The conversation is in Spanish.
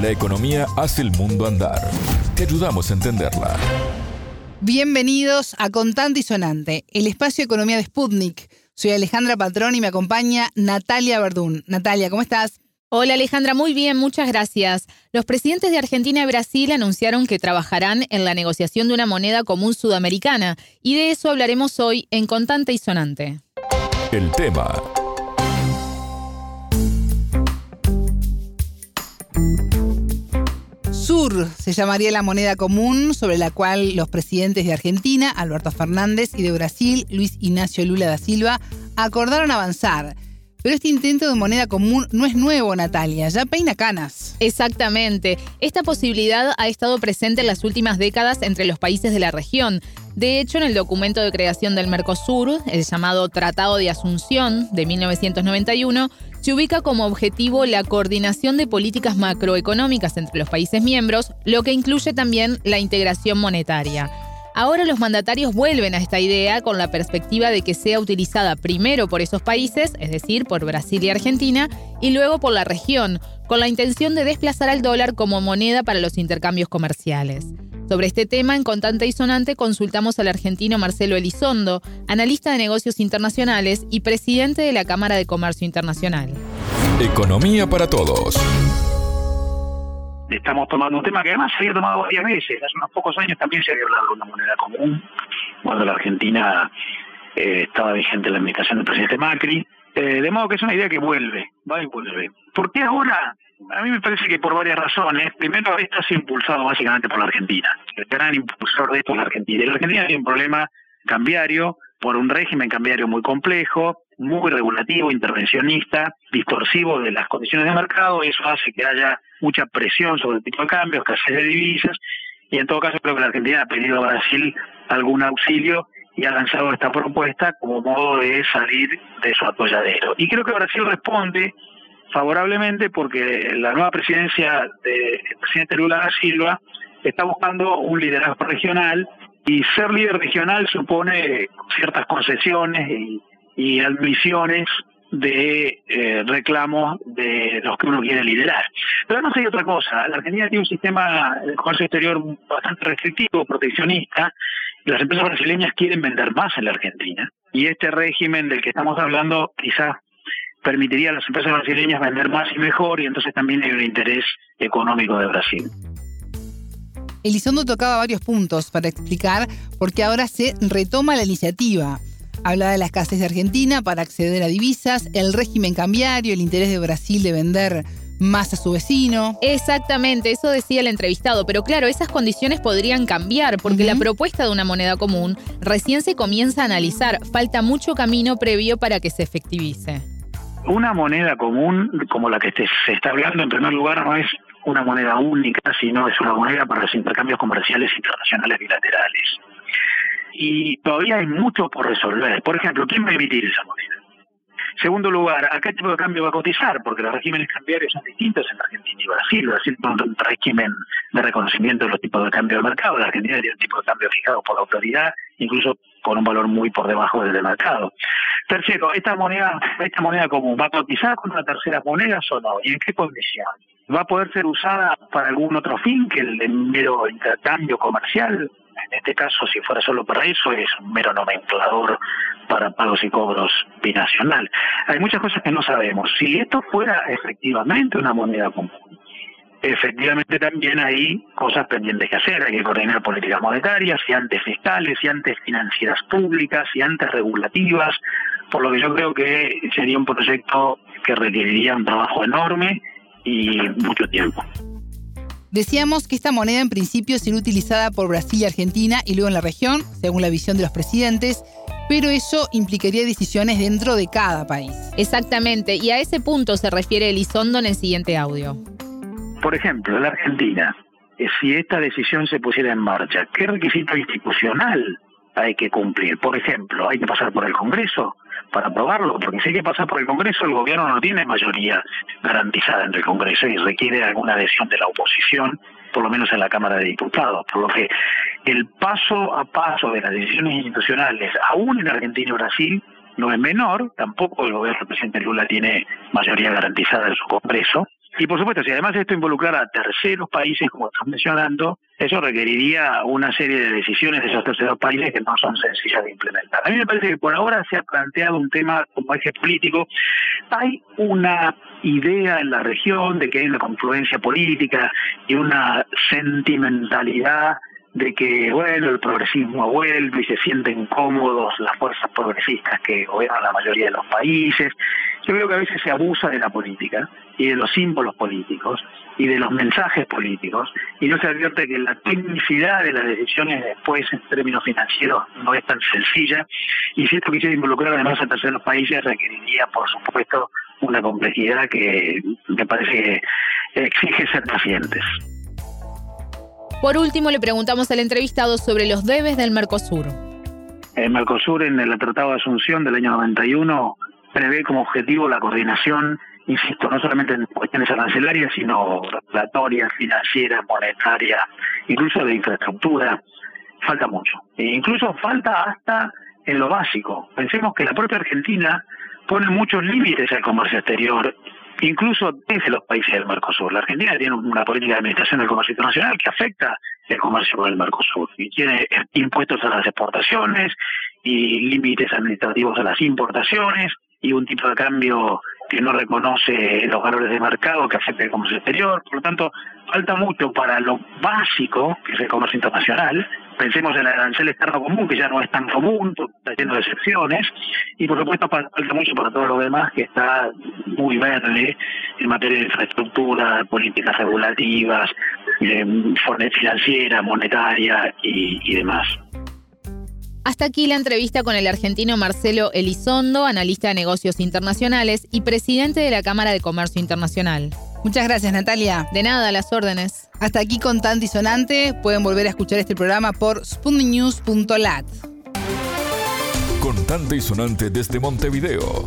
La economía hace el mundo andar. Te ayudamos a entenderla. Bienvenidos a Contante y Sonante, el espacio de economía de Sputnik. Soy Alejandra Patrón y me acompaña Natalia Verdún. Natalia, ¿cómo estás? Hola Alejandra, muy bien, muchas gracias. Los presidentes de Argentina y Brasil anunciaron que trabajarán en la negociación de una moneda común sudamericana y de eso hablaremos hoy en Contante y Sonante. El tema Se llamaría la moneda común sobre la cual los presidentes de Argentina, Alberto Fernández, y de Brasil, Luis Ignacio Lula da Silva, acordaron avanzar. Pero este intento de moneda común no es nuevo, Natalia, ya peina canas. Exactamente. Esta posibilidad ha estado presente en las últimas décadas entre los países de la región. De hecho, en el documento de creación del Mercosur, el llamado Tratado de Asunción de 1991, se ubica como objetivo la coordinación de políticas macroeconómicas entre los países miembros, lo que incluye también la integración monetaria. Ahora los mandatarios vuelven a esta idea con la perspectiva de que sea utilizada primero por esos países, es decir, por Brasil y Argentina, y luego por la región, con la intención de desplazar al dólar como moneda para los intercambios comerciales. Sobre este tema, en Contante y Sonante, consultamos al argentino Marcelo Elizondo, analista de negocios internacionales y presidente de la Cámara de Comercio Internacional. Economía para todos. Estamos tomando un tema que además se había tomado varias veces. Hace unos pocos años también se había hablado de una moneda común, cuando la Argentina eh, estaba vigente en la administración del presidente Macri. Eh, de modo que es una idea que vuelve, va y vuelve. ¿Por qué ahora? A mí me parece que por varias razones. Primero, esto ha sido impulsado básicamente por la Argentina. El gran impulsor de esto es la Argentina. La Argentina tiene un problema cambiario por un régimen cambiario muy complejo, muy regulativo, intervencionista, distorsivo de las condiciones de mercado. Eso hace que haya mucha presión sobre el tipo de cambio, escasez de divisas. Y en todo caso, creo que la Argentina ha pedido a Brasil algún auxilio y ha lanzado esta propuesta como modo de salir de su atolladero. Y creo que Brasil responde favorablemente porque la nueva presidencia del presidente Lula da Silva está buscando un liderazgo regional y ser líder regional supone ciertas concesiones y, admisiones de eh, reclamos de los que uno quiere liderar. Pero no hay otra cosa. La Argentina tiene un sistema de comercio exterior bastante restrictivo, proteccionista, las empresas brasileñas quieren vender más en la Argentina. Y este régimen del que estamos hablando quizás permitiría a las empresas brasileñas vender más y mejor y entonces también hay un interés económico de Brasil. Elizondo tocaba varios puntos para explicar por qué ahora se retoma la iniciativa. Habla de la escasez de Argentina para acceder a divisas, el régimen cambiario, el interés de Brasil de vender más a su vecino. Exactamente, eso decía el entrevistado, pero claro, esas condiciones podrían cambiar porque la propuesta de una moneda común recién se comienza a analizar, falta mucho camino previo para que se efectivice una moneda común como la que se está hablando, en primer lugar, no es una moneda única, sino es una moneda para los intercambios comerciales internacionales bilaterales. Y todavía hay mucho por resolver. Por ejemplo, ¿quién va a emitir esa moneda? Segundo lugar, ¿a qué tipo de cambio va a cotizar? Porque los regímenes cambiarios son distintos en Argentina y Brasil. Brasil tiene un régimen de reconocimiento de los tipos de cambio del mercado. La Argentina tiene un tipo de cambio fijado por la autoridad, incluso con un valor muy por debajo del mercado. Tercero, esta moneda, esta moneda común, ¿va a cotizar con una tercera moneda o no? ¿Y en qué condición? ¿Va a poder ser usada para algún otro fin que el mero intercambio comercial? En este caso, si fuera solo para eso, es un mero nomenclador para pagos y cobros binacional. Hay muchas cosas que no sabemos. Si esto fuera efectivamente una moneda común, efectivamente también hay cosas pendientes que hacer. Hay que coordinar políticas monetarias, y antes fiscales, y antes financieras públicas, y antes regulativas, por lo que yo creo que sería un proyecto que requeriría un trabajo enorme y mucho tiempo. Decíamos que esta moneda en principio sería utilizada por Brasil y Argentina y luego en la región, según la visión de los presidentes, pero eso implicaría decisiones dentro de cada país. Exactamente, y a ese punto se refiere Elizondo en el siguiente audio. Por ejemplo, la Argentina, eh, si esta decisión se pusiera en marcha, ¿qué requisito institucional hay que cumplir? Por ejemplo, ¿hay que pasar por el Congreso para aprobarlo? Porque si hay que pasar por el Congreso, el gobierno no tiene mayoría garantizada en el Congreso y requiere alguna adhesión de la oposición, por lo menos en la Cámara de Diputados. Por lo que el paso a paso de las decisiones institucionales, aún en Argentina y Brasil, no es menor, tampoco el gobierno del presidente Lula tiene mayoría garantizada en su Congreso, Y por supuesto, si además esto involucrara a terceros países, como estás mencionando, eso requeriría una serie de decisiones de esos terceros países que no son sencillas de implementar. A mí me parece que por ahora se ha planteado un tema como eje político. Hay una idea en la región de que hay una confluencia política y una sentimentalidad de que, bueno, el progresismo vuelve y se sienten cómodos las fuerzas progresistas que gobiernan la mayoría de los países. Yo creo que a veces se abusa de la política y de los símbolos políticos y de los mensajes políticos y no se advierte que la tecnicidad de las decisiones después en términos financieros no es tan sencilla y si esto quisiera involucrar además a terceros países requeriría, por supuesto, una complejidad que me parece que exige ser pacientes. Por último, le preguntamos al entrevistado sobre los debes del Mercosur. El Mercosur en el Tratado de Asunción del año 91 prevé como objetivo la coordinación, insisto, no solamente en cuestiones arancelarias, sino regulatorias, financieras, monetarias, incluso de infraestructura. Falta mucho. E incluso falta hasta en lo básico. Pensemos que la propia Argentina pone muchos límites al comercio exterior incluso desde los países del Mercosur. La Argentina tiene una política de administración del comercio internacional que afecta el comercio con el Mercosur y tiene impuestos a las exportaciones y límites administrativos a las importaciones y un tipo de cambio que no reconoce los valores de mercado que afecta el comercio exterior. Por lo tanto, falta mucho para lo básico, que es el comercio internacional. Pensemos en el arancel externo común, que ya no es tan común, está lleno de excepciones. Y por supuesto, falta mucho para todo lo demás, que está muy verde en materia de infraestructura, políticas regulativas, eh, financiera, monetaria y, y demás. Hasta aquí la entrevista con el argentino Marcelo Elizondo, analista de negocios internacionales y presidente de la Cámara de Comercio Internacional. Muchas gracias, Natalia. De nada, las órdenes. Hasta aquí con Tanto y Sonante. Pueden volver a escuchar este programa por spundinews.lat. Con Tanto y Sonante desde Montevideo.